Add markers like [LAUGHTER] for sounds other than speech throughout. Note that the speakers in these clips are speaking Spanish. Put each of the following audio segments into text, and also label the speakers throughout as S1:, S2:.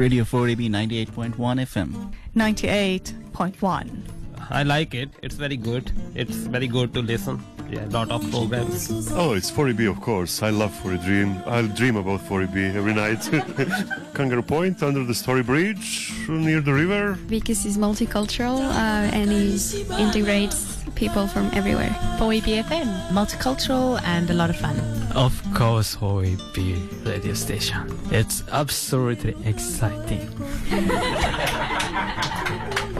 S1: Radio 4AB 98.1 FM.
S2: 98.1.
S3: I like it. It's very good. It's very good to listen. Yeah, lot of programs.
S4: Oh, it's 4EB, of course. I love 4 Dream. I'll dream about 4EB every night. [LAUGHS] Kangaroo Point, under the Story Bridge, near the river.
S5: Because it's multicultural uh, and it integrates people from everywhere.
S6: 4EBFM, multicultural and a lot of fun.
S7: Of course, OEP radio station. It's absolutely exciting. [LAUGHS]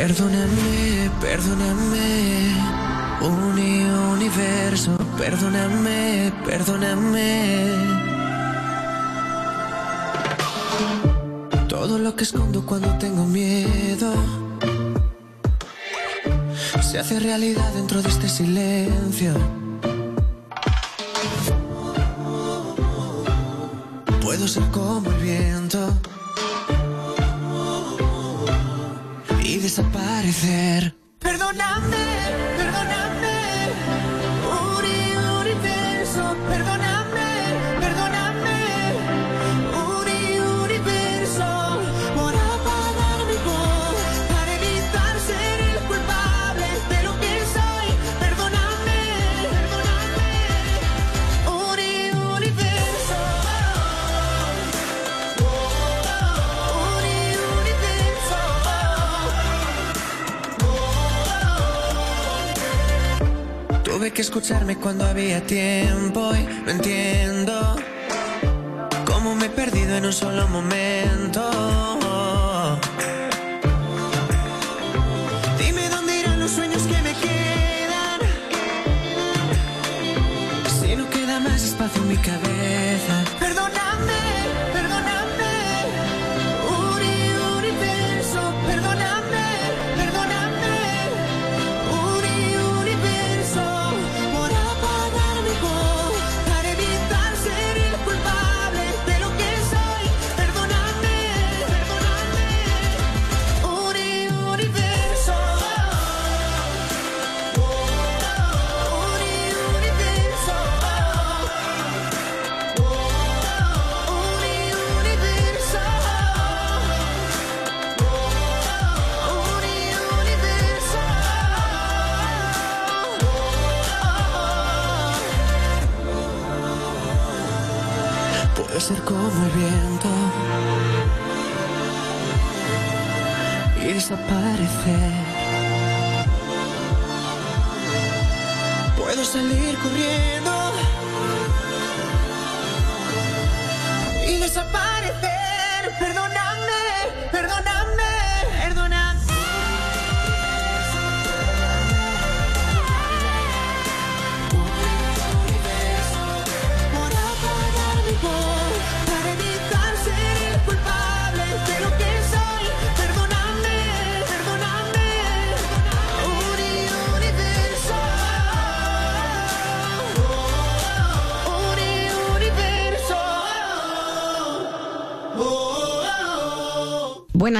S8: Perdóname, perdóname, uni universo, perdóname, perdóname. Todo lo que escondo cuando tengo miedo se hace realidad dentro de este silencio. Puedo ser como el viento Perdóname, perdóname, Que escucharme cuando había tiempo y no entiendo cómo me he perdido en un solo momento. Dime dónde irán los sueños que me quedan. Si no queda más espacio en mi cabeza.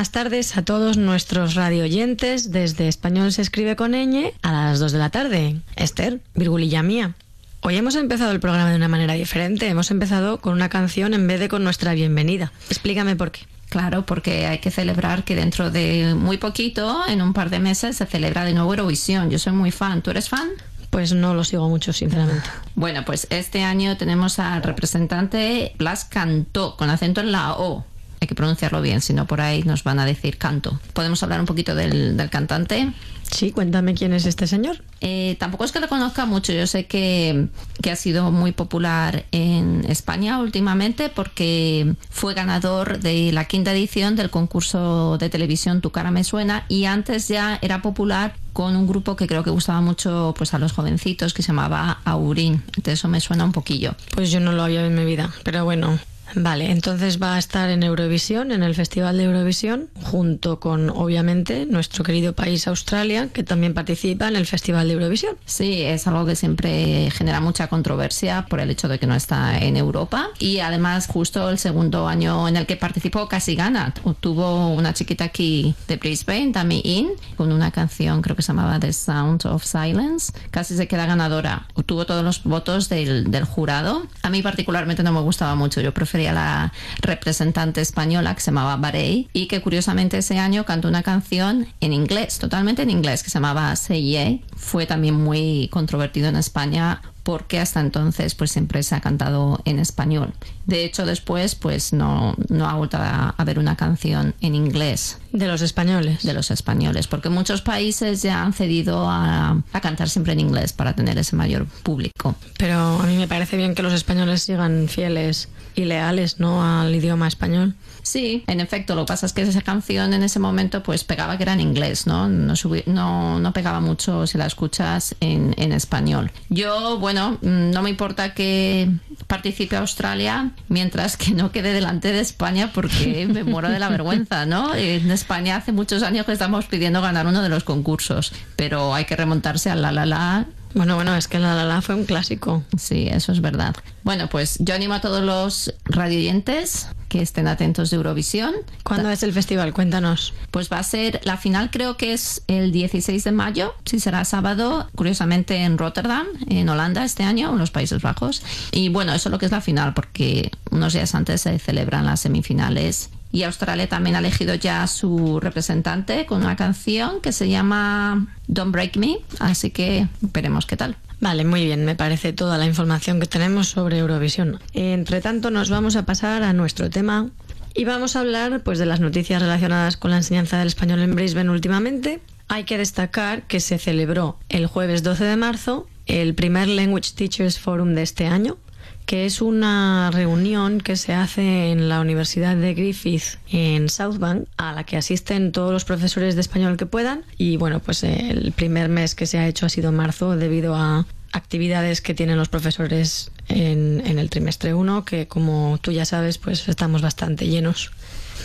S9: Buenas tardes a todos nuestros radioyentes desde Español se escribe con ñ a las 2 de la tarde. Esther, virgulilla mía. Hoy hemos empezado el programa de una manera diferente. Hemos empezado con una canción en vez de con nuestra bienvenida. Explícame por qué.
S10: Claro, porque hay que celebrar que dentro de muy poquito, en un par de meses, se celebra de nuevo Eurovisión. Yo soy muy fan. ¿Tú eres fan?
S9: Pues no lo sigo mucho, sinceramente. [LAUGHS]
S10: Bueno, pues este año tenemos al representante Blas Cantó, con acento en la O. Hay que pronunciarlo bien, si no por ahí nos van a decir canto. ¿Podemos hablar un poquito del, del cantante?
S9: Sí, cuéntame quién es este señor.
S10: Eh, tampoco es que lo conozca mucho, yo sé que, que, ha sido muy popular en España últimamente porque fue ganador de la quinta edición del concurso de televisión Tu cara me suena y antes ya era popular con un grupo que creo que gustaba mucho pues a los jovencitos que se llamaba Aurín. Entonces eso me suena un poquillo.
S9: Pues yo no lo había en mi vida, pero bueno, Vale, entonces va a estar en Eurovisión, en el Festival de Eurovisión, junto con, obviamente, nuestro querido país Australia, que también participa en el Festival de Eurovisión.
S10: Sí, es algo que siempre genera mucha controversia por el hecho de que no está en Europa. Y además, justo el segundo año en el que participó, casi gana. Tuvo una chiquita aquí de Brisbane, Tammy In, con una canción, creo que se llamaba The Sound of Silence. Casi se queda ganadora. Tuvo todos los votos del, del jurado. A mí, particularmente, no me gustaba mucho. Yo prefería a la representante española que se llamaba Barey y que curiosamente ese año cantó una canción en inglés, totalmente en inglés, que se llamaba Say Yeah. Fue también muy controvertido en España porque hasta entonces pues siempre se ha cantado en español. De hecho después pues no, no ha vuelto a haber una canción en inglés.
S9: De los españoles.
S10: De los españoles, porque muchos países ya han cedido a, a cantar siempre en inglés para tener ese mayor público.
S9: Pero a mí me parece bien que los españoles sigan fieles y leales ¿no? al idioma español.
S10: Sí, en efecto, lo que pasa es que esa canción en ese momento pues pegaba que era en inglés, ¿no? No, no, no pegaba mucho si la escuchas en, en, español. Yo, bueno, no me importa que participe Australia mientras que no quede delante de España porque [LAUGHS] me muero de la vergüenza, ¿no? En España hace muchos años que estamos pidiendo ganar uno de los concursos, pero hay que remontarse al la la la
S9: bueno, bueno, es que la la la fue un clásico.
S10: Sí, eso es verdad. Bueno, pues yo animo a todos los radioyentes que estén atentos de Eurovisión.
S9: ¿Cuándo es el festival? Cuéntanos.
S10: Pues va a ser, la final creo que es el 16 de mayo, si será sábado, curiosamente en Rotterdam, en Holanda este año, en los Países Bajos. Y bueno, eso es lo que es la final, porque unos días antes se celebran las semifinales y Australia también ha elegido ya su representante con una canción que se llama Don't Break Me, así que veremos qué tal.
S9: Vale, muy bien, me parece toda la información que tenemos sobre Eurovisión. Entre tanto, nos vamos a pasar a nuestro tema y vamos a hablar pues de las noticias relacionadas con la enseñanza del español en Brisbane últimamente. Hay que destacar que se celebró el jueves 12 de marzo el primer Language Teachers Forum de este año, que es una reunión que se hace en la Universidad de Griffith en Southbank, a la que asisten todos los profesores de español que puedan. Y bueno, pues el primer mes que se ha hecho ha sido marzo debido a actividades que tienen los profesores en, en el trimestre 1, que como tú ya sabes, pues estamos bastante llenos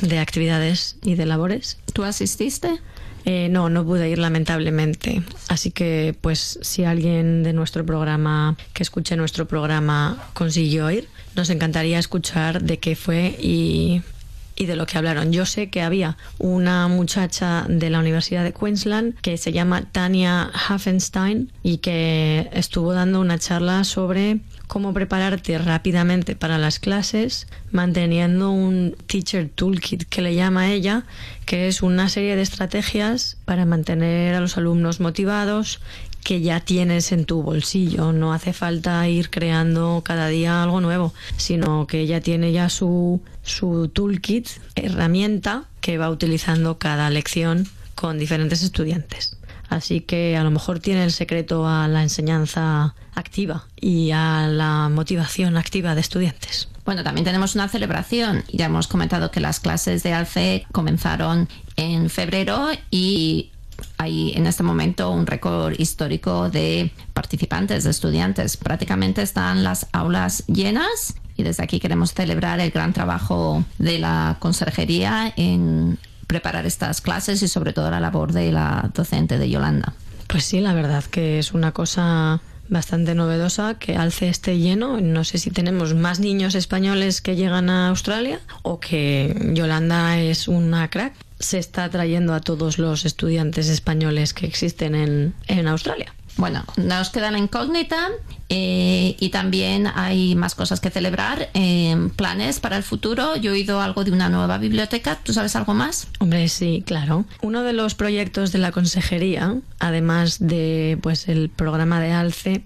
S9: de actividades y de labores.
S10: ¿Tú asististe?
S9: Eh, no, no pude ir lamentablemente. Así que, pues, si alguien de nuestro programa, que escuche nuestro programa, consiguió ir, nos encantaría escuchar de qué fue y, y de lo que hablaron. Yo sé que había una muchacha de la Universidad de Queensland que se llama Tania Hafenstein y que estuvo dando una charla sobre cómo prepararte rápidamente para las clases, manteniendo un teacher toolkit que le llama ella, que es una serie de estrategias para mantener a los alumnos motivados que ya tienes en tu bolsillo. No hace falta ir creando cada día algo nuevo, sino que ella tiene ya su, su toolkit, herramienta que va utilizando cada lección con diferentes estudiantes. Así que a lo mejor tiene el secreto a la enseñanza activa y a la motivación activa de estudiantes.
S10: Bueno, también tenemos una celebración. Ya hemos comentado que las clases de ALCE comenzaron en febrero y hay en este momento un récord histórico de participantes, de estudiantes. Prácticamente están las aulas llenas y desde aquí queremos celebrar el gran trabajo de la conserjería en preparar estas clases y sobre todo la labor de la docente de Yolanda.
S9: Pues sí, la verdad que es una cosa bastante novedosa que alce esté lleno. No sé si tenemos más niños españoles que llegan a Australia o que Yolanda es una crack. se está trayendo a todos los estudiantes españoles que existen en, en Australia.
S10: Bueno, nos queda la incógnita eh, y también hay más cosas que celebrar, eh, planes para el futuro. Yo he oído algo de una nueva biblioteca. ¿Tú sabes algo más?
S9: Hombre, sí, claro. Uno de los proyectos de la consejería, además de pues el programa de ALCE,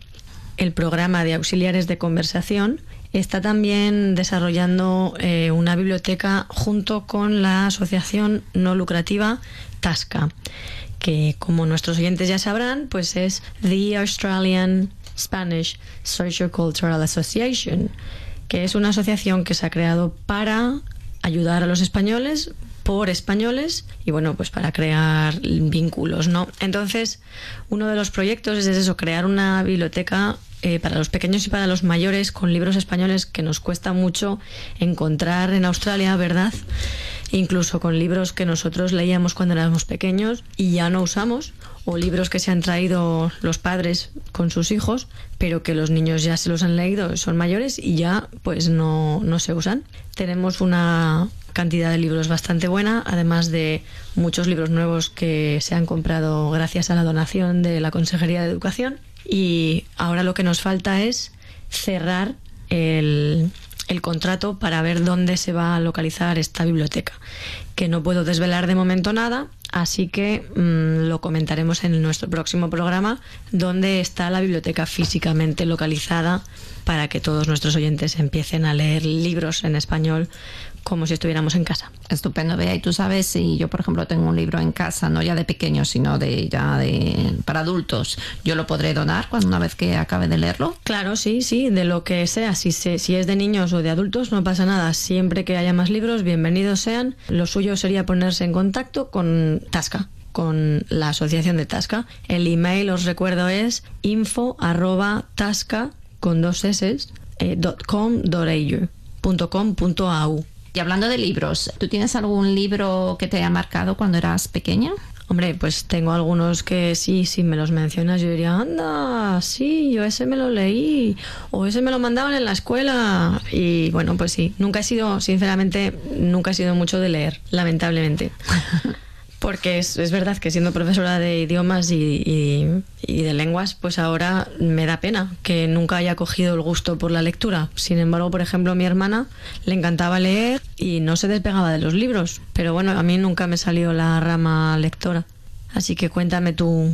S9: el programa de auxiliares de conversación, está también desarrollando eh, una biblioteca junto con la asociación no lucrativa Tasca, que como nuestros oyentes ya sabrán, pues es The Australian Spanish Sociocultural Association, que es una asociación que se ha creado para ayudar a los españoles por españoles y bueno, pues para crear vínculos, ¿no? Entonces, uno de los proyectos es eso, crear una biblioteca eh, para los pequeños y para los mayores con libros españoles que nos cuesta mucho encontrar en Australia, ¿verdad? Incluso con libros que nosotros leíamos cuando éramos pequeños y ya no usamos, o libros que se han traído los padres con sus hijos, pero que los niños ya se los han leído, son mayores y ya pues no, no se usan. Tenemos una cantidad de libros bastante buena, además de muchos libros nuevos que se han comprado gracias a la donación de la Consejería de Educación. Y ahora lo que nos falta es cerrar el, el contrato para ver dónde se va a localizar esta biblioteca, que no puedo desvelar de momento nada, así que mm, lo comentaremos en nuestro próximo programa, donde está la biblioteca físicamente localizada para que todos nuestros oyentes empiecen a leer libros en español como si estuviéramos en casa.
S10: Estupendo, Bea. Y tú sabes, si yo, por ejemplo, tengo un libro en casa, no ya de pequeños, sino de ya de para adultos, ¿yo lo podré donar cuando una vez que acabe de leerlo?
S9: Claro, sí, sí, de lo que sea. Si, se- si es de niños o de adultos, no pasa nada. Siempre que haya más libros, bienvenidos sean. Lo suyo sería ponerse en contacto con Tasca con la asociación de Tasca. El email, os recuerdo, es info arroba tasca con dos s eh, dot com au, com au.
S10: Y hablando de libros, ¿tú tienes algún libro que te haya marcado cuando eras pequeña?
S9: Hombre, pues tengo algunos que sí, si me los mencionas, yo diría, anda, sí, yo ese me lo leí, o ese me lo mandaban en la escuela. Y bueno, pues sí, nunca he sido, sinceramente, nunca he sido mucho de leer, lamentablemente. [LAUGHS] Porque es, es verdad que siendo profesora de idiomas y, y- y de lenguas, pues ahora me da pena que nunca haya cogido el gusto por la lectura. Sin embargo, por ejemplo, a mi hermana le encantaba leer y no se despegaba de los libros. Pero bueno, a mí nunca me salió la rama lectora. Así que cuéntame tú.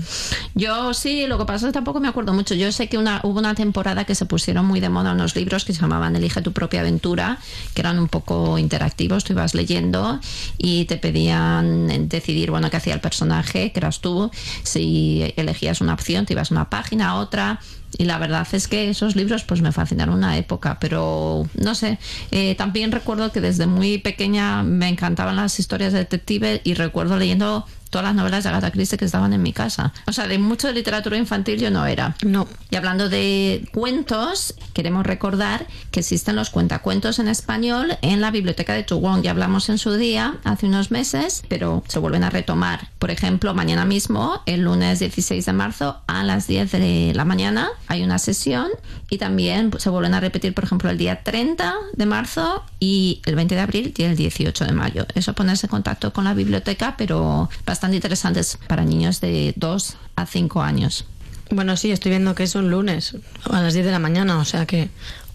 S10: Yo sí, lo que pasa es que tampoco me acuerdo mucho. Yo sé que una, hubo una temporada que se pusieron muy de moda unos libros que se llamaban Elige tu propia aventura, que eran un poco interactivos. Tú ibas leyendo y te pedían decidir, bueno, qué hacía el personaje, que eras tú. Si elegías una opción, te ibas a una página, a otra. Y la verdad es que esos libros pues me fascinaron una época, pero no sé, eh, también recuerdo que desde muy pequeña me encantaban las historias de detective y recuerdo leyendo todas las novelas de Agatha Christie que estaban en mi casa. O sea, de mucho de literatura infantil yo no era.
S9: No.
S10: Y hablando de cuentos, queremos recordar que existen los cuentacuentos en español en la biblioteca de Toowong. Ya hablamos en su día, hace unos meses, pero se vuelven a retomar. Por ejemplo, mañana mismo, el lunes 16 de marzo, a las 10 de la mañana, hay una sesión y también se vuelven a repetir, por ejemplo, el día 30 de marzo y el 20 de abril y el 18 de mayo. Eso ponerse en contacto con la biblioteca, pero bastante interesantes para niños de 2 a 5 años.
S9: Bueno, sí, estoy viendo que es un lunes a las 10 de la mañana, o sea que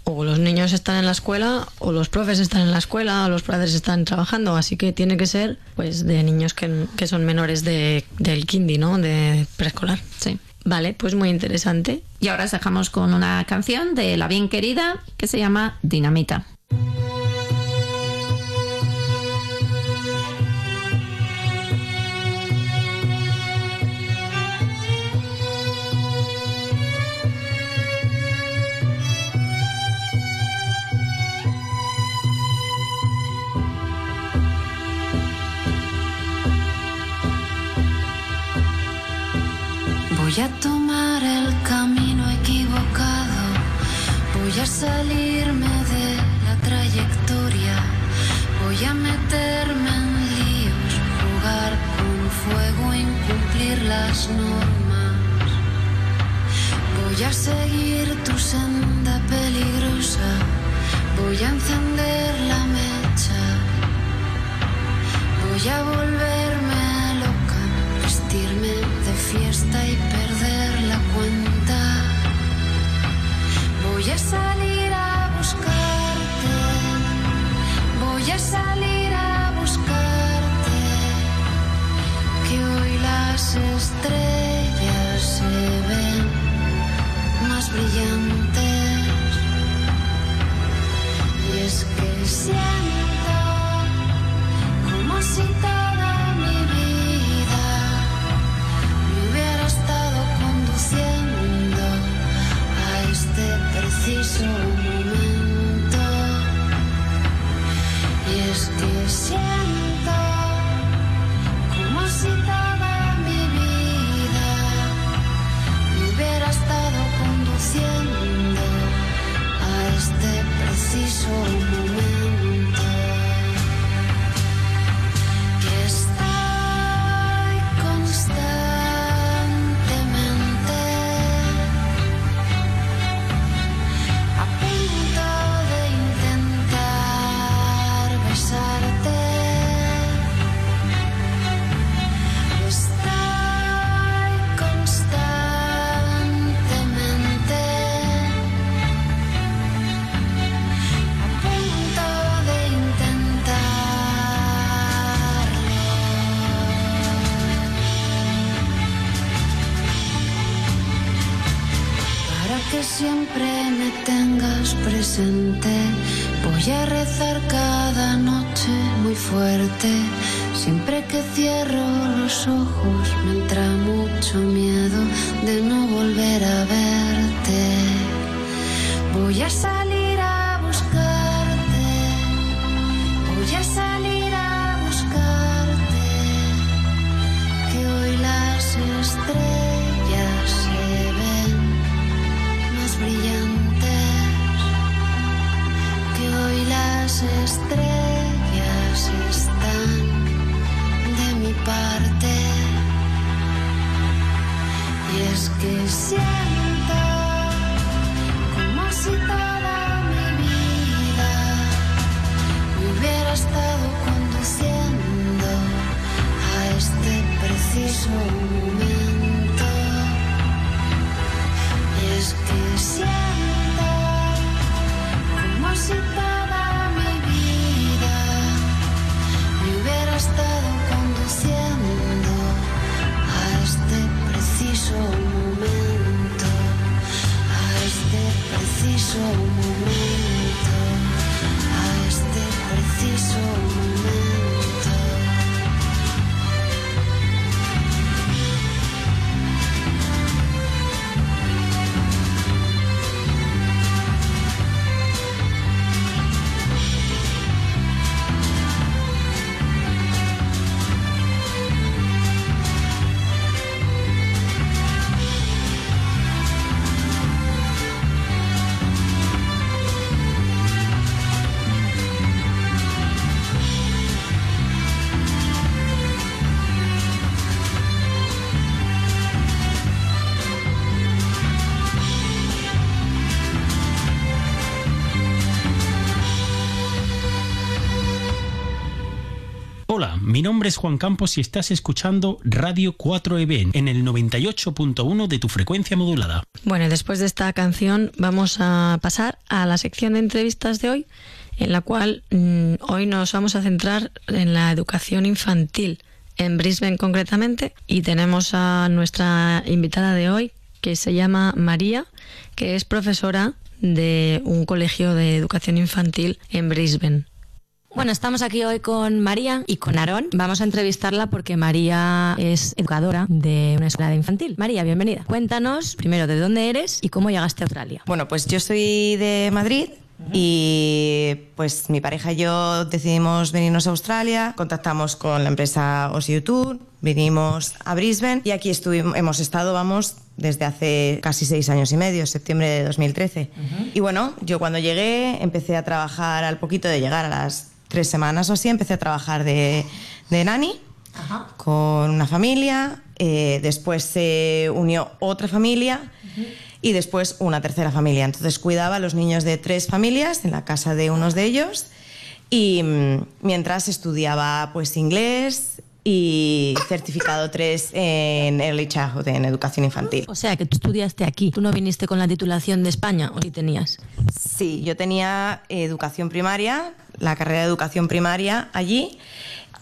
S9: o los niños están en la escuela o los profes están en la escuela o los padres están trabajando, así que tiene que ser pues de niños que, que son menores de, del kindy, ¿no? De preescolar.
S10: Sí.
S9: Vale, pues muy interesante.
S10: Y ahora os dejamos con una canción de La Bien Querida que se llama Dinamita.
S11: Voy a tomar el camino equivocado, voy a salirme de la trayectoria, voy a meterme en líos, jugar con fuego, incumplir las normas. Voy a seguir tu senda peligrosa, voy a encender la mecha, voy a volverme
S12: loca, vestirme de fiesta y perder Voy a salir a buscarte. Voy a salir a buscarte. Que hoy las estrellas se ven más brillantes. Siempre que cierro los ojos me entra mucho miedo de no volver a verte. Voy a salir a buscarte. Voy a salir a buscarte. Que hoy las estrellas se ven más brillantes. Que hoy las estrellas Y
S13: Hola, mi nombre es Juan Campos y estás escuchando Radio 4EB en el 98.1 de tu frecuencia modulada.
S9: Bueno, después de esta canción vamos a pasar a la sección de entrevistas de hoy, en la cual mm, hoy nos vamos a centrar en la educación infantil, en Brisbane concretamente, y tenemos a nuestra invitada de hoy, que se llama María, que es profesora de un colegio de educación infantil en Brisbane.
S14: Bueno, estamos aquí hoy con María y con Aarón. Vamos a entrevistarla porque María es educadora de una escuela de infantil. María, bienvenida. Cuéntanos primero de dónde eres y cómo llegaste a Australia.
S15: Bueno, pues yo soy de Madrid y pues mi pareja y yo decidimos venirnos a Australia, contactamos con la empresa OSIU Tour, vinimos a Brisbane y aquí estuvimos, hemos estado, vamos, desde hace casi seis años y medio, septiembre de 2013. Y bueno, yo cuando llegué empecé a trabajar al poquito de llegar, a las tres semanas o así, empecé a trabajar de, de nani con una familia, eh, después se unió otra familia y después una tercera familia. Entonces cuidaba a los niños de tres familias en la casa de unos de ellos y mm, mientras estudiaba pues inglés y certificado 3 en Early Childhood, en educación infantil.
S14: O sea, que tú estudiaste aquí. ¿Tú no viniste con la titulación de España o sí tenías?
S15: Sí, yo tenía educación primaria, la carrera de educación primaria allí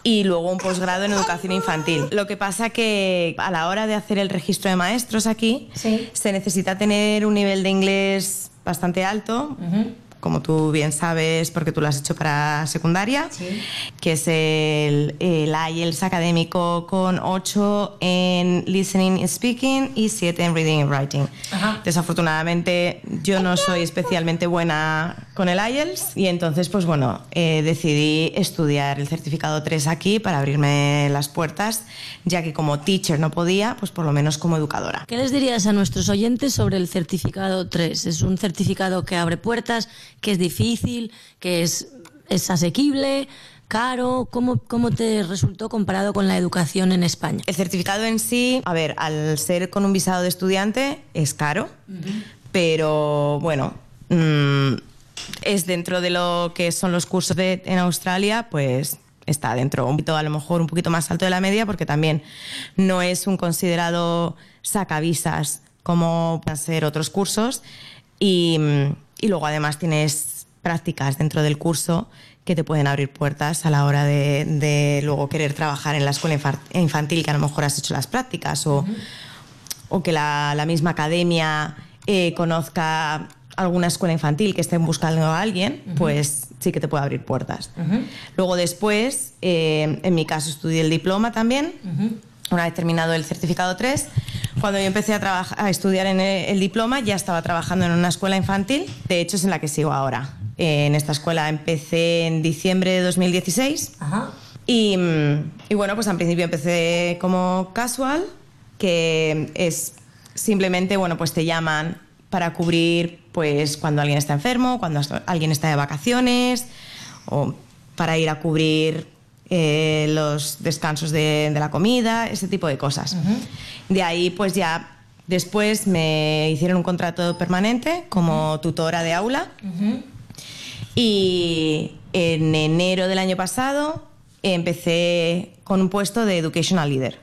S15: y luego un posgrado en educación infantil. Lo que pasa que a la hora de hacer el registro de maestros aquí se necesita tener un nivel de inglés bastante alto. Como tú bien sabes, porque tú lo has hecho para secundaria, que es el, el IELTS académico con 8 en listening and speaking y 7 en reading and writing. Desafortunadamente, yo no soy especialmente buena con el IELTS y entonces, pues bueno, eh, decidí estudiar el certificado 3 aquí para abrirme las puertas, ya que como teacher no podía, pues por lo menos como educadora.
S14: ¿Qué les dirías a nuestros oyentes sobre el certificado 3? ¿Es un certificado que abre puertas, que es difícil, que es, es asequible? caro? ¿Cómo, ¿Cómo te resultó comparado con la educación en España?
S15: El certificado en sí, a ver, al ser con un visado de estudiante es caro, pero bueno, mm, es dentro de lo que son los cursos de- en Australia, pues está dentro, un poquito, a lo mejor un poquito más alto de la media, porque también no es un considerado sacavisas como pueden ser otros cursos. Y, y luego además tienes prácticas dentro del curso que te pueden abrir puertas a la hora de, de luego querer trabajar en la escuela infantil, que a lo mejor has hecho las prácticas o, o que la, la misma academia eh, conozca alguna escuela infantil que estén buscando a alguien, pues sí que te puede abrir puertas. Luego después, eh, en mi caso estudié el diploma también, una vez terminado el certificado 3. Cuando yo empecé a, a estudiar en el, el diploma ya estaba trabajando en una escuela infantil, de hecho es en la que sigo ahora. Eh, en esta escuela empecé en diciembre de 2016 y, y bueno, pues al principio empecé como casual, que es simplemente, bueno, pues te llaman para cubrir pues cuando alguien está enfermo, cuando alguien está de vacaciones o para ir a cubrir eh, los descansos de, de la comida, ese tipo de cosas. De ahí pues ya después me hicieron un contrato permanente como tutora de aula. Y en enero del año pasado empecé con un puesto de Educational Leader,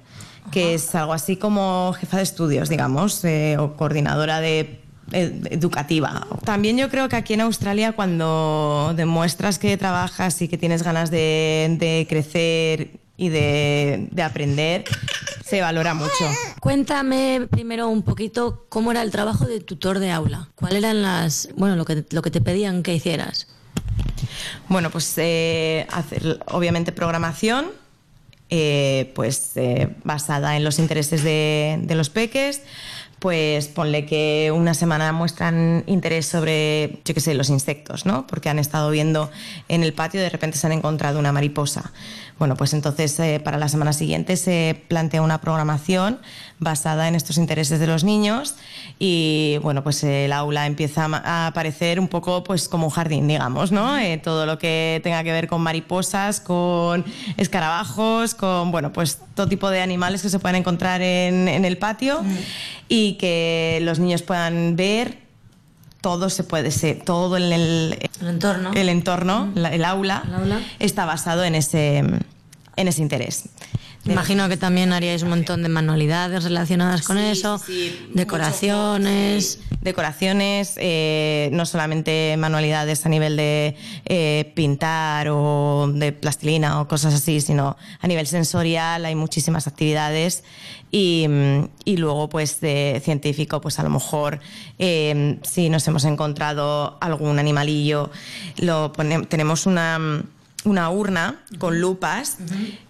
S15: que es algo así como jefa de estudios, digamos, eh, o coordinadora de eh, educativa. También yo creo que aquí en Australia cuando demuestras que trabajas y que tienes ganas de, de crecer y de, de aprender, se valora mucho.
S14: Cuéntame primero un poquito cómo era el trabajo de tutor de aula. ¿Cuáles eran las, bueno, lo que, lo que te pedían que hicieras?
S15: Bueno, pues eh, hacer obviamente programación, eh, pues eh, basada en los intereses de, de los peques. Pues ponle que una semana muestran interés sobre, yo qué sé, los insectos, ¿no? Porque han estado viendo en el patio, de repente se han encontrado una mariposa. Bueno, pues entonces eh, para la semana siguiente se plantea una programación basada en estos intereses de los niños y bueno, pues el aula empieza a aparecer un poco pues como un jardín, digamos, ¿no? Eh, todo lo que tenga que ver con mariposas, con escarabajos, con, bueno, pues todo tipo de animales que se pueden encontrar en, en el patio y que los niños puedan ver todo se puede ser, todo en el,
S14: entorno,
S15: el, entorno la- el, aula, está basado en ese, en ese interés.
S14: Imagino que también haríais un montón de manualidades relacionadas con eso, decoraciones.
S15: Decoraciones, eh, no solamente manualidades a nivel de eh, pintar o de plastilina o cosas así, sino a nivel sensorial hay muchísimas actividades. Y, y luego pues de científico pues a lo mejor eh, si nos hemos encontrado algún animalillo, lo pone- tenemos una una urna con lupas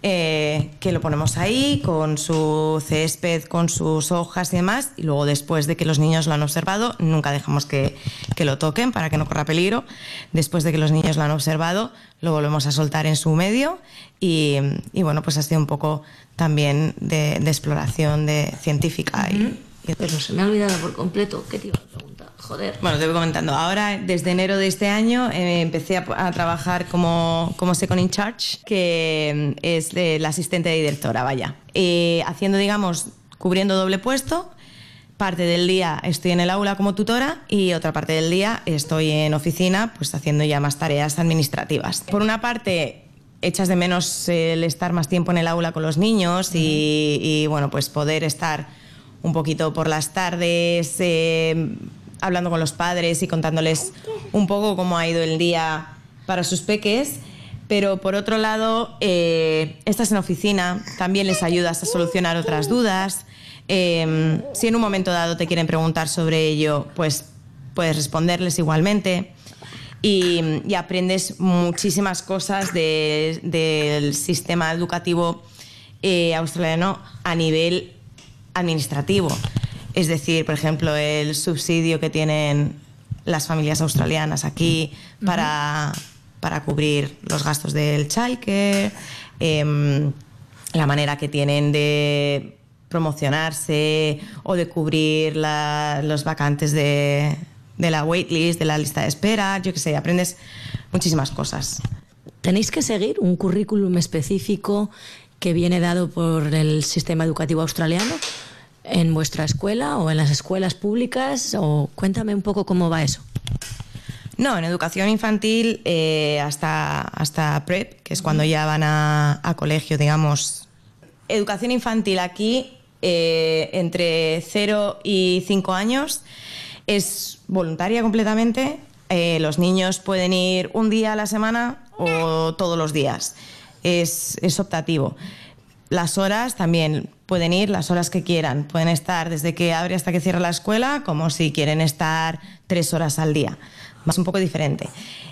S15: eh, que lo ponemos ahí con su césped, con sus hojas y demás. Y luego después de que los niños lo han observado, nunca dejamos que, que lo toquen para que no corra peligro. Después de que los niños lo han observado, lo volvemos a soltar en su medio. Y, y bueno, pues ha sido un poco también de, de exploración de científica. y,
S14: Pero se me ha olvidado por completo. ¿Qué te iba a preguntar? Joder.
S15: bueno, te voy comentando. Ahora, desde enero de este año, eh, empecé a, a trabajar como, como Second in Charge, que mm, es eh, la asistente de directora, vaya. Eh, haciendo, digamos, cubriendo doble puesto. Parte del día estoy en el aula como tutora y otra parte del día estoy en oficina, pues haciendo ya más tareas administrativas. Por una parte, echas de menos el estar más tiempo en el aula con los niños y, y, bueno, pues poder estar un poquito por las tardes eh, hablando con los padres y contándoles un poco cómo ha ido el día para sus peques. Pero por otro lado, eh, estás en oficina, también les ayudas a solucionar otras dudas. Eh, si en un momento dado te quieren preguntar sobre ello, pues puedes responderles igualmente. Y, y aprendes muchísimas cosas de- del sistema educativo eh, australiano a nivel administrativo. Es decir, por ejemplo, el subsidio que tienen las familias australianas aquí para, para cubrir los gastos del childcare, em, la manera que tienen de promocionarse o de cubrir la- los vacantes de, de la waitlist, de la lista de espera, yo qué sé, aprendes muchísimas cosas.
S14: ¿Tenéis que seguir un currículum específico que viene dado por el sistema educativo australiano en vuestra escuela o en las escuelas públicas? O cuéntame un poco cómo va eso.
S15: No, en educación infantil eh, hasta, hasta prep, que es cuando ya van a, colegio, digamos. Educación infantil aquí, eh, entre 0 y 5 años, es voluntaria completamente. Eh, los niños pueden ir un día a la semana o todos los días. Es, es optativo. Las horas también pueden ir las horas que quieran. Pueden estar desde que abre hasta que cierra la escuela, como si quieren estar tres horas al día. Es un poco diferente.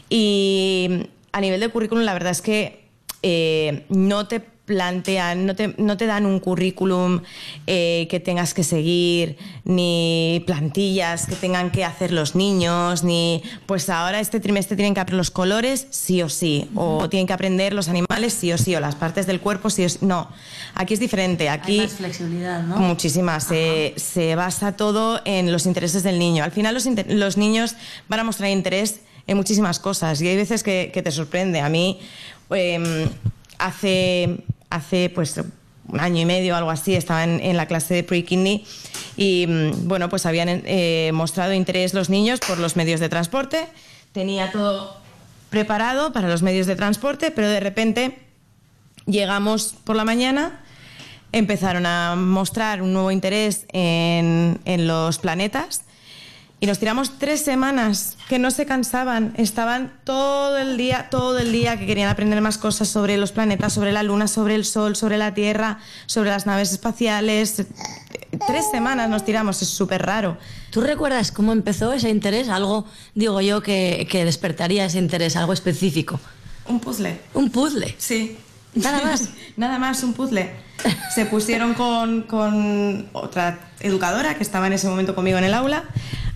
S15: Y a nivel de currículum, la verdad es que eh, no te plantean, no te, no te dan un currículum eh, que tengas que seguir, ni plantillas que tengan que hacer los niños, ni pues ahora este trimestre tienen que aprender los colores sí o sí, o tienen que aprender los animales sí o sí, o las partes del cuerpo sí o sí. No, aquí es diferente, aquí...
S14: Hay más flexibilidad, ¿no?
S15: Muchísima. Se, se basa todo en los intereses del niño. Al final los, los niños van a mostrar interés en muchísimas cosas y hay veces que, que te sorprende. A mí em, hace, hace pues un año y medio algo así estaba en, la clase de pre-kidney y mm, bueno pues habían eh, mostrado interés los niños por los medios de transporte. Tenía todo preparado para los medios de transporte, pero de repente llegamos por la mañana, empezaron a mostrar un nuevo interés en los planetas y nos tiramos tres semanas que no se cansaban, estaban todo el día, todo el día que querían aprender más cosas sobre los planetas, sobre la luna, sobre el sol, sobre la Tierra, sobre las naves espaciales. Tres semanas nos tiramos, es súper raro.
S14: ¿Tú recuerdas cómo empezó ese interés? Algo, digo yo, que, que despertaría ese interés, algo específico.
S15: Un puzzle.
S14: ¿Un puzzle?
S15: Sí.
S14: Nada más. [LAUGHS]
S15: Nada más, un puzzle. Se pusieron con, con otra educadora que estaba en ese momento conmigo en el aula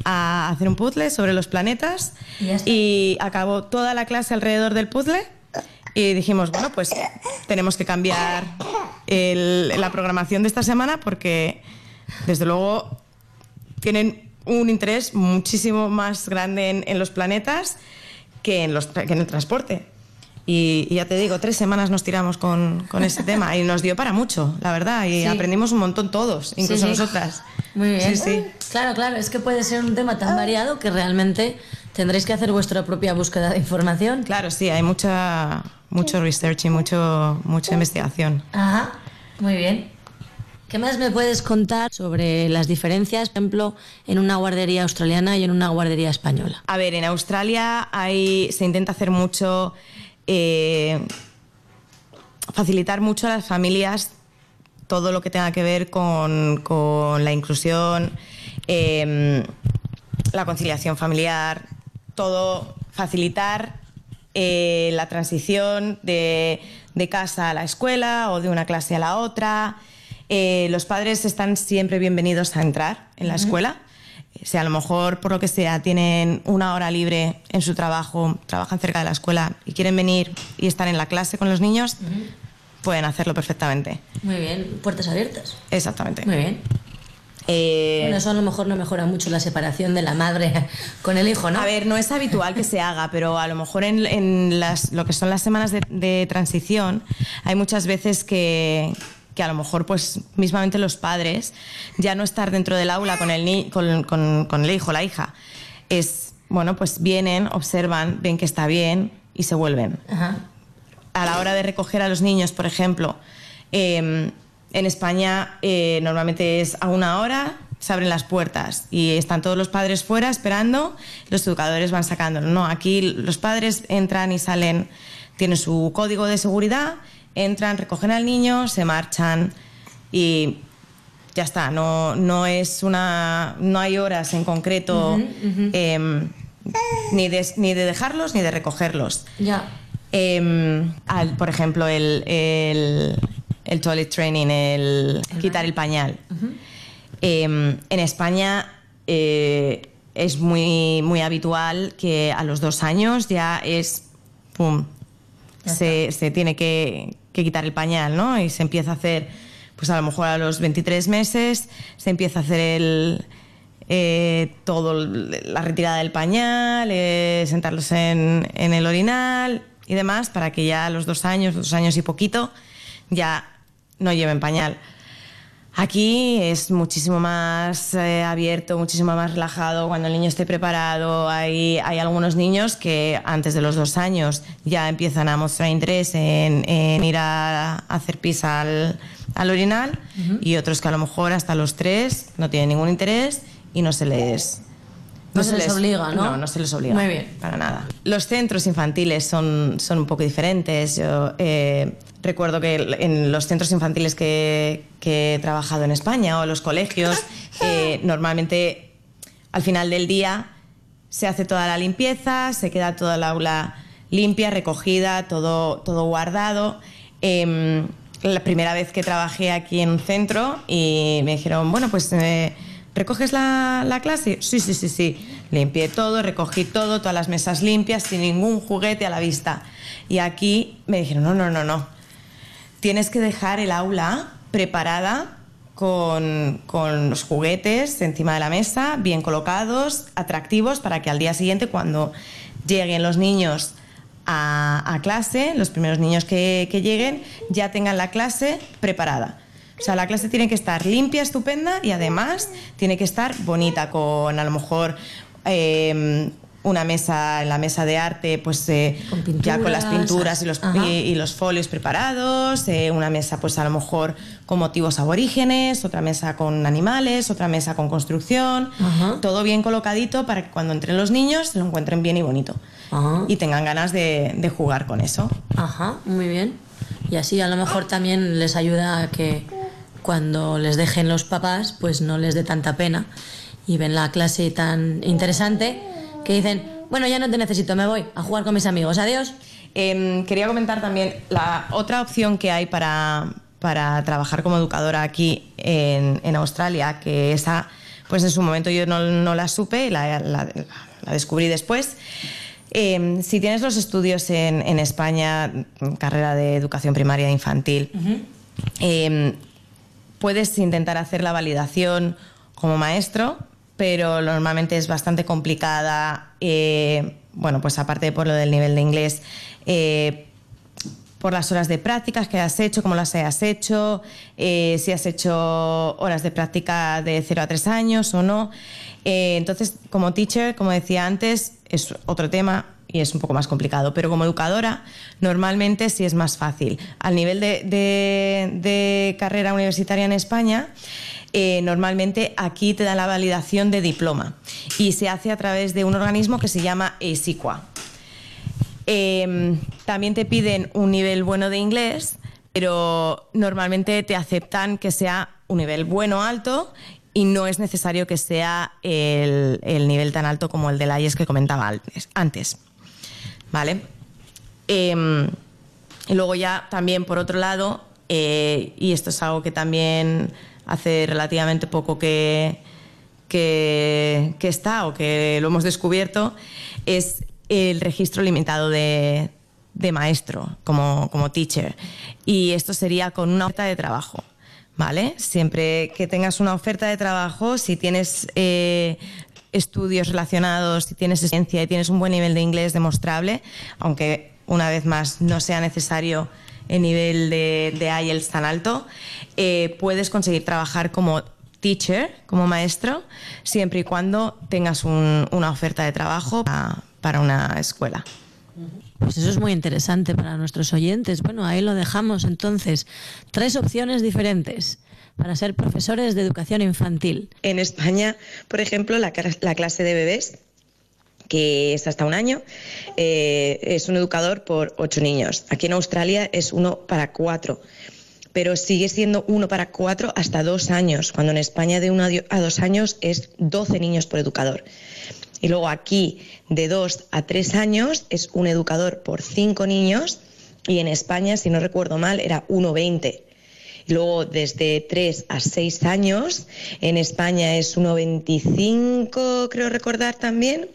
S15: a hacer un puzzle sobre los planetas
S14: Y
S15: acabó toda la clase alrededor del puzzle y dijimos, bueno, pues tenemos que cambiar el- la programación de esta semana porque desde luego tienen un interés muchísimo más grande en, en los planetas que en, los, tra- que en el transporte. Y, y ya te digo, tres semanas nos tiramos con, con ese tema y nos dio para mucho, la verdad, y
S14: Sí.
S15: aprendimos un montón todos, incluso
S14: Sí, sí.
S15: nosotras.
S14: Muy bien.
S15: Sí, sí.
S14: Claro, claro, es que puede ser un tema tan variado que realmente tendréis que hacer vuestra propia búsqueda de información.
S15: Claro, sí, hay mucha, mucho research y mucho, mucha investigación.
S14: Ajá, muy bien. ¿Qué más me puedes contar sobre las diferencias, por ejemplo, en una guardería australiana y en una guardería española?
S15: A ver, en Australia hay, se intenta hacer mucho, eh, facilitar mucho a las familias todo lo que tenga que ver con, con la inclusión, eh, la conciliación familiar, todo, facilitar eh, la transición de, de casa a la escuela o de una clase a la otra. Eh, los padres están siempre bienvenidos a entrar en la escuela. Si a lo mejor, por lo que sea, tienen una hora libre en su trabajo, trabajan cerca de la escuela y quieren venir y estar en la clase con los niños, pueden hacerlo perfectamente.
S14: Muy bien, puertas abiertas.
S15: Exactamente.
S14: Muy bien.
S15: Eh,
S14: Bueno, eso a lo mejor no mejora mucho la separación de la madre [LAUGHS] con el hijo, ¿no?
S15: A ver, no es habitual que se haga, pero a lo mejor en, en las, lo que son las semanas de, de transición hay muchas veces que, que a lo mejor pues mismamente los padres ya no estar dentro del aula con el, ni- con, con- con el hijo, la hija, es, bueno, pues vienen, observan, ven que está bien y se vuelven.
S14: Ajá.
S15: a la hora de recoger a los niños, por ejemplo, eh, en España eh, normalmente es a una hora, se abren las puertas y están todos los padres fuera esperando, los educadores van sacándolo. No, aquí los padres entran y salen, tienen su código de seguridad, entran, recogen al niño, se marchan y ya está. No, no es una, no hay horas en concreto eh, ni, de, ni de dejarlos ni de recogerlos.
S14: Ya.
S15: Eh, al- por ejemplo, el, el, el toilet training, el quitar el pañal. Eh, en España eh, es muy, muy habitual que a los dos años ya es, ¡pum!, se, se tiene que, que quitar el pañal, ¿no? Y se empieza a hacer, pues a lo mejor a los 23 meses, se empieza a hacer el, eh, todo la retirada del pañal, eh, sentarlos en, en el orinal y demás, para que ya a los dos años, dos años y poquito, ya no lleven pañal. Aquí es muchísimo más eh, abierto, muchísimo más relajado cuando el niño esté preparado. Hay, hay algunos niños que antes de los dos años ya empiezan a mostrar interés en, en ir a, a hacer pis al, al orinal y otros que a lo mejor hasta los tres no tienen ningún interés y no se les,
S14: No se les obliga, ¿no?
S15: No, no se les obliga.
S14: Muy bien.
S15: Para nada. Los centros infantiles son, son un poco diferentes. Yo eh, recuerdo que en los centros infantiles que, que he trabajado en España o los colegios, [LAUGHS] eh, normalmente al final del día se hace toda la limpieza, se queda toda el aula limpia, recogida, todo, todo guardado. Em, la primera vez que trabajé aquí en un centro y me dijeron, bueno, pues eh, ¿recoges la, la clase? Sí, sí, sí, sí. Limpié todo, recogí todo, todas las mesas limpias, sin ningún juguete a la vista. Y aquí me dijeron, no, no, no, no. Tienes que dejar el aula preparada con, con los juguetes encima de la mesa, bien colocados, atractivos, para que al día siguiente, cuando lleguen los niños a, clase, los primeros niños que, que lleguen, ya tengan la clase preparada. O sea, la clase tiene que estar limpia, estupenda y además tiene que estar bonita, con a lo mejor eh, una mesa, en la mesa de arte, pues eh, ya con las pinturas y los, y, y los folios preparados, eh, una mesa pues a lo mejor con motivos aborígenes, otra mesa con animales, otra mesa con construcción,
S14: Ajá.
S15: todo bien colocadito para que cuando entren los niños se lo encuentren bien y bonito y tengan ganas de, de jugar con eso.
S14: Ajá, muy bien. Y así a lo mejor también les ayuda a que cuando les dejen los papás, pues no les dé tanta pena y ven la clase tan interesante que dicen, bueno, ya no te necesito, me voy a jugar con mis amigos, adiós.
S15: Em, quería comentar también la otra opción que hay para, para trabajar como educadora aquí en, en Australia, que esa, pues en su momento yo no, no la supe, la, la- la descubrí después. Em, si tienes los estudios en, en España, carrera de educación primaria infantil, em, puedes intentar hacer la validación como maestro, pero normalmente es bastante complicada. eh, bueno, pues aparte por lo del nivel de inglés, eh, por las horas de prácticas que has hecho, cómo las hayas hecho, eh, si has hecho horas de práctica de 0 a 3 años o no. Entonces, como teacher, como decía antes, es otro tema y es un poco más complicado, pero como educadora normalmente sí es más fácil. Al nivel de- de carrera universitaria en España, eh, normalmente aquí te dan la validación de diploma y se hace a través de un organismo que se llama ASICUA. Eh, también te piden un nivel bueno de inglés, pero normalmente te aceptan que sea un nivel bueno alto y no es necesario que sea el, el nivel tan alto como el del IES que comentaba antes-. ¿Vale? Eh, y luego ya también, por otro lado, eh, y esto es algo que también hace relativamente poco que, que, está o que lo hemos descubierto, es el registro limitado de, de maestro como, como teacher. Y esto sería con una oferta de trabajo. ¿Vale? Siempre que tengas una oferta de trabajo, si tienes eh, estudios relacionados, si tienes experiencia y tienes un buen nivel de inglés demostrable, aunque una vez más no sea necesario el nivel de, de IELTS tan alto, eh, puedes conseguir trabajar como teacher, como maestro, siempre y cuando tengas un- una oferta de trabajo para, para una escuela.
S14: Pues eso es muy interesante para nuestros oyentes. Bueno, ahí lo dejamos entonces. Tres opciones diferentes para ser profesores de educación infantil.
S15: En España, por ejemplo, la clase de bebés, que es hasta un año, eh, es un educador por ocho niños. Aquí en Australia es uno para cuatro, pero sigue siendo uno para cuatro hasta dos años, cuando en España de uno a dos años es 12 niños por educador. Y luego aquí de dos a tres años es un educador por cinco niños y en España, si no recuerdo mal, era 1,20. Y luego desde 3 a 6 años, en España es 1,25, creo recordar también.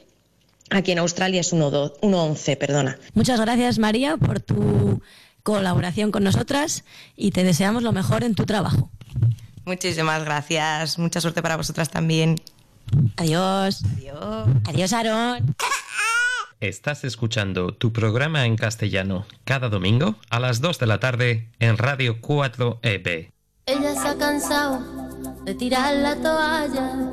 S15: Aquí en Australia es 1,12 1,11, perdona.
S14: Muchas gracias, María, por tu colaboración con nosotras y te deseamos lo mejor en tu trabajo.
S15: Muchísimas gracias. Mucha suerte para vosotras también.
S14: Adiós.
S15: Adiós.
S14: Adiós, Aarón.
S3: Estás escuchando tu programa en castellano cada domingo a las 2 de la tarde en Radio 4EB.
S11: Ella se ha cansado de tirar la toalla.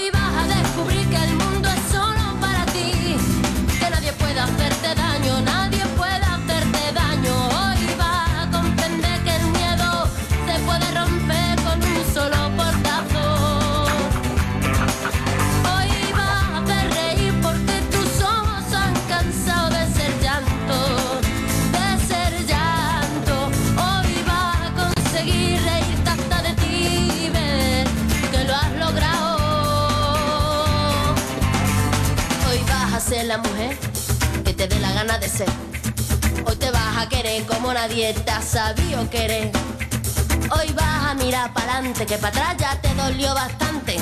S11: Hoy vas a descubrir que el mundo es solo para ti, que nadie puede hacerte daño, te dé la gana de ser. Hoy te vas a querer como nadie te ha sabido querer. Hoy vas a mirar para adelante, que para atrás ya te dolió bastante.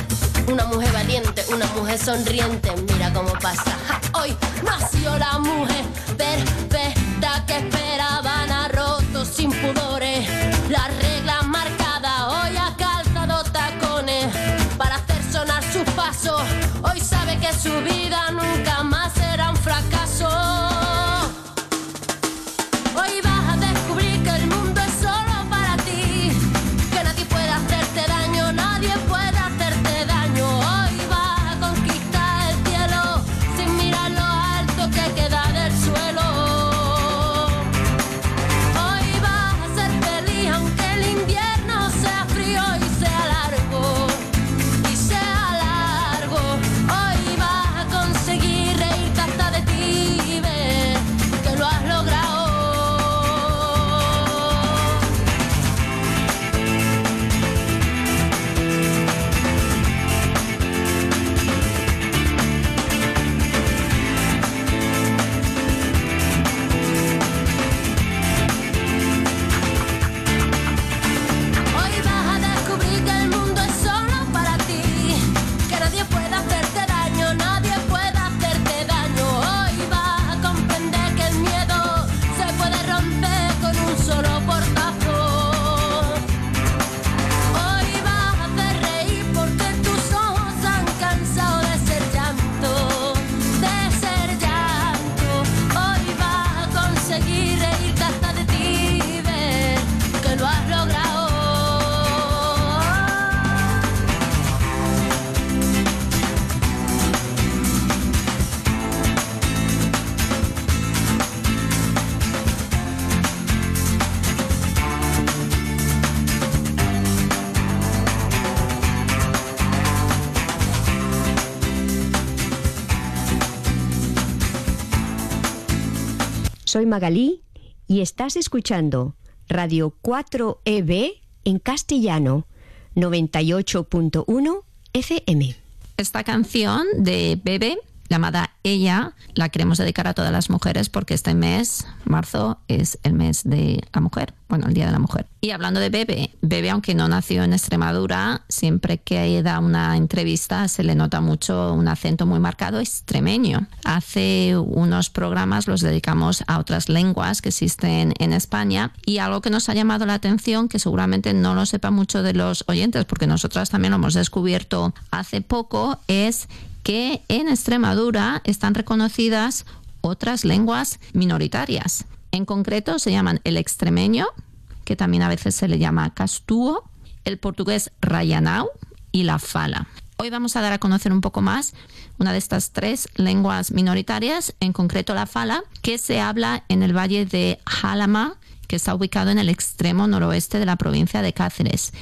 S11: Una mujer valiente, una mujer sonriente, mira cómo pasa. Hoy nació la mujer perfecta que esperaban a roto sin pudores. Las reglas marcadas, hoy ha calzado tacones para hacer sonar sus pasos. Hoy sabe que su vida nunca más
S16: Soy Magalí y estás escuchando Radio 4EB en castellano 98.1 FM.
S10: Esta canción de Bebe, llamada Ella, la queremos dedicar a todas las mujeres porque este mes, marzo, es el mes de la mujer, bueno, el Día de la Mujer. Y hablando de Bebe, Bebe, aunque no nació en Extremadura, siempre que da una entrevista se le nota mucho un acento muy marcado extremeño. Hace unos programas los dedicamos a otras lenguas que existen en España y algo que nos ha llamado la atención, que seguramente no lo sepa mucho de los oyentes, porque nosotras también lo hemos descubierto hace poco, es que en Extremadura están reconocidas otras lenguas minoritarias. En concreto se llaman el extremeño, que también a veces se le llama castúo, el portugués rayanao y la fala. Hoy vamos a dar a conocer un poco más una de estas tres lenguas minoritarias, en concreto la fala, que se habla en el valle de Jalama, que está ubicado en el extremo noroeste de la provincia de Cáceres.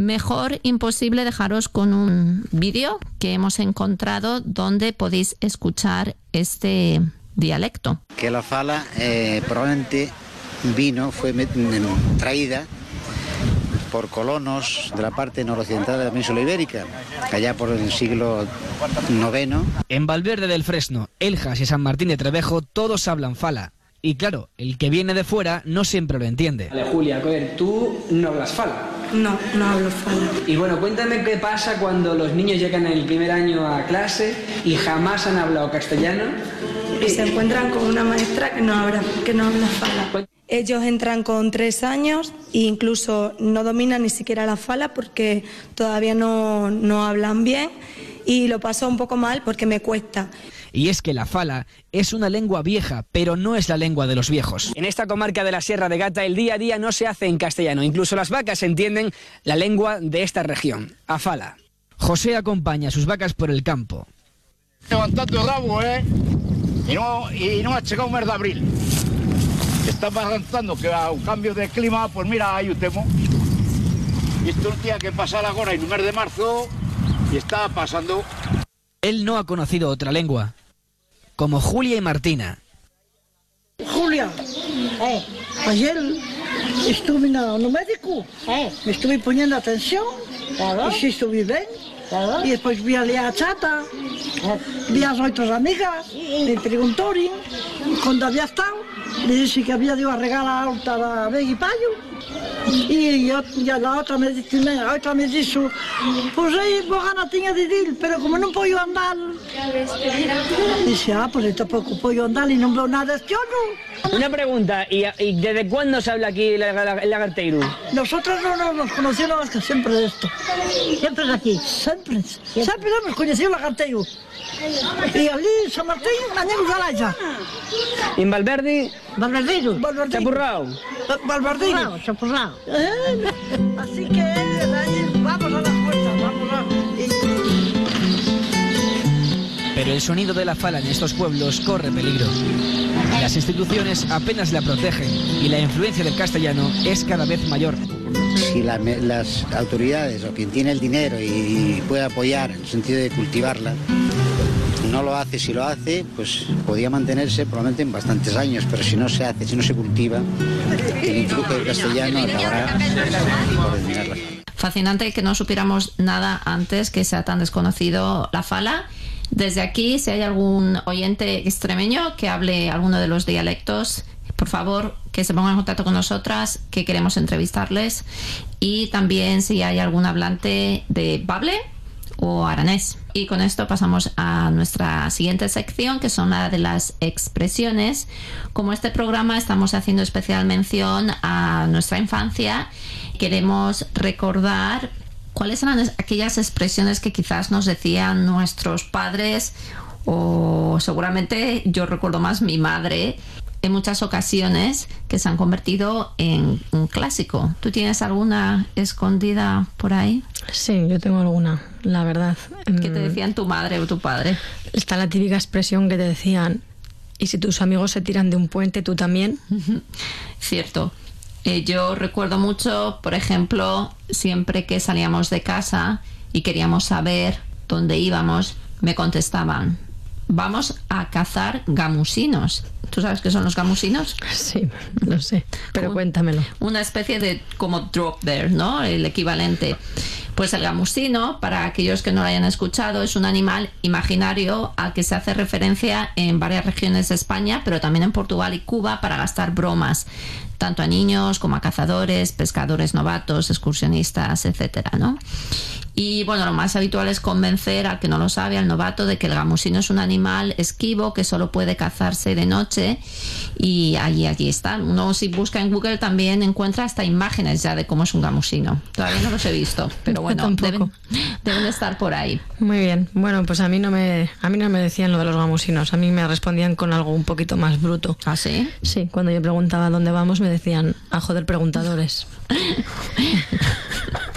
S10: Mejor imposible dejaros con un vídeo que hemos encontrado donde podéis escuchar este dialecto.
S17: que la fala eh, probablemente vino, fue mm, traída por colonos de la parte noroccidental de la península ibérica, allá por el siglo IX.
S18: En Valverde del Fresno, Eljas y San Martín de Trevejo todos hablan fala. Y claro, el que viene de fuera no siempre lo entiende.
S19: Vale, Julia, tú no hablas fala.
S20: No, no hablo fala.
S19: Y bueno, cuéntame qué pasa cuando los niños llegan en el primer año a clase y jamás han hablado castellano.
S20: Y se encuentran con una maestra que no habla, que no habla fala. Ellos entran con tres años e incluso no dominan ni siquiera la fala porque todavía no, no hablan bien y lo paso un poco mal porque me cuesta.
S18: Y es que la fala es una lengua vieja, pero no es la lengua de los viejos.
S19: En esta comarca de la Sierra de Gata el día a día no se hace en castellano. Incluso las vacas entienden la lengua de esta región, afala.
S18: José acompaña a sus vacas por el campo.
S21: Levantando el rabo, ¿eh? Y no, y no ha llegado un mes de abril. Está avanzando que a un cambio de clima, pues mira, hay un temo. Y esto un día que pasa ahora en un mes de marzo y está pasando.
S18: Él no ha conocido otra lengua, como Julia y Martina.
S22: Julia, eh, ayer estuve no, no médico, me estuve poniendo atención, y sí estuve bien, y después vi a chata, vi a as outras amigas, me preguntaron cuando había estado, le dije que había ido a regalar a Begui Payo, y, yo, y a la otra me dice, a outra me dixo, pois aí, boa gana tiña de ir, pero como non podo andar, dice, ah, pues eu tampouco podo andar e non veo nada este ano.
S19: Una pregunta, ¿y, y desde cuándo se habla aquí el, el- el lagarteiro?
S22: Nosotros no, no nos que siempre de esto. Siempre de aquí. Siempre. Siempre hemos conocido lagarteiro. Y allí en San Martín, Añegos de Alaya.
S19: ¿Y en Valverde?
S22: Valverdeiro.
S19: Chapurrao.
S22: Valverdeiro. Chapurrao. Eh, Así que vamos a las puertas, vamos a...
S18: Pero el sonido de la fala en estos pueblos corre peligro. Las instituciones apenas la protegen y la influencia del castellano es cada vez mayor.
S17: Si la- las autoridades o quien tiene el dinero y puede apoyar en el sentido de cultivarla, no lo hace, si lo hace, pues podría mantenerse probablemente en bastantes años, pero si no se hace, si no se cultiva, el influjo del castellano acabará por eliminarla.
S10: Fascinante que no supiéramos nada antes que sea tan desconocido la fala. Desde aquí, si hay algún oyente extremeño que hable alguno de los dialectos, por favor que se pongan en contacto con nosotras, que queremos entrevistarles. Y también si hay algún hablante de Bable o aranés. Y con esto pasamos a nuestra siguiente sección, que son la de las expresiones. Como este programa estamos haciendo especial mención a nuestra infancia, queremos recordar cuáles eran aquellas expresiones que quizás nos decían nuestros padres o seguramente yo recuerdo más mi madre en muchas ocasiones que se han convertido en un clásico. ¿Tú tienes alguna escondida por ahí?
S9: Sí, yo tengo alguna, la verdad.
S10: ¿Qué te decían tu madre o tu padre?
S9: Está la típica expresión que te decían, y si tus amigos se tiran de un puente, tú también.
S10: Cierto. Eh, yo recuerdo mucho, por ejemplo, siempre que salíamos de casa y queríamos saber dónde íbamos, me contestaban, vamos a cazar gamusinos. ¿Tú sabes qué son los gamusinos?
S9: Sí, lo sé, pero cuéntamelo.
S10: Una especie de como drop there, ¿no? El equivalente. Pues el gamusino, para aquellos que no lo hayan escuchado, es un animal imaginario al que se hace referencia en varias regiones de España, pero también en Portugal y Cuba para gastar bromas, tanto a niños como a cazadores, pescadores novatos, excursionistas, etcétera, ¿no? Y bueno, lo más habitual es convencer al que no lo sabe, al novato, de que el gamusino es un animal esquivo que solo puede cazarse de noche y allí, allí está. Uno si busca en Google también encuentra hasta imágenes ya de cómo es un gamusino. Todavía no los he visto, pero bueno, [LAUGHS] deben, deben de estar por ahí.
S9: Muy bien. Bueno, pues a mí no me a mí no me decían lo de los gamusinos, a mí me respondían con algo un poquito más bruto.
S10: ¿Ah, sí?
S9: Sí, cuando yo preguntaba dónde vamos me decían, a joder preguntadores. [LAUGHS]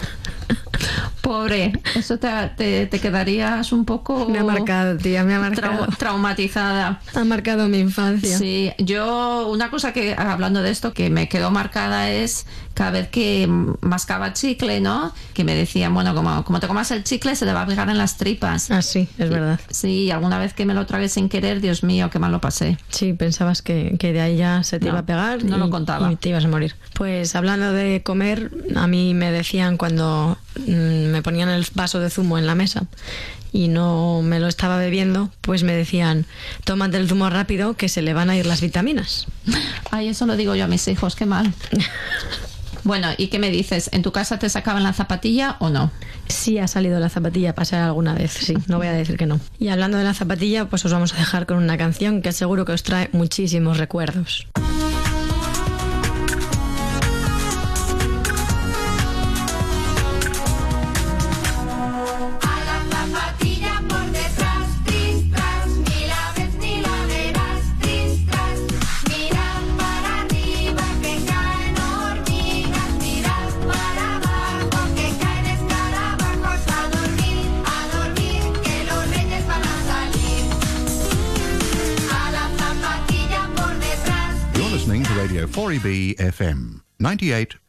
S10: Pobre, eso te, te, te quedarías un poco...
S9: Me ha marcado, tía, me ha marcado.
S10: trau- traumatizada.
S9: Ha marcado mi infancia.
S10: Sí, yo una cosa que, hablando de esto, que me quedó marcada es cada vez que mascaba chicle, ¿no? Que me decían, bueno, como, como te comas el chicle se te va a pegar en las tripas.
S9: Ah, sí, es verdad.
S10: Sí, alguna vez que me lo tragué sin querer, Dios mío, qué mal lo pasé.
S9: Sí, pensabas que, que de ahí ya se te
S10: No,
S9: iba a pegar
S10: no
S9: y,
S10: lo contaba.
S9: y te ibas a morir. Pues hablando de comer, a mí me decían cuando mm, me ponían el vaso de zumo en la mesa y no me lo estaba bebiendo, pues me decían, tómate el zumo rápido que se le van a ir las vitaminas.
S10: Ay, eso lo digo yo a mis hijos, qué mal. [LAUGHS] Bueno, ¿y qué me dices? ¿En tu casa te sacaban la zapatilla o no?
S9: Sí ha salido la zapatilla a pasar alguna vez, sí, no voy a decir que no. Y hablando de la zapatilla, pues os vamos a dejar con una canción que seguro que os trae muchísimos recuerdos.
S23: 4EB FM 98.1.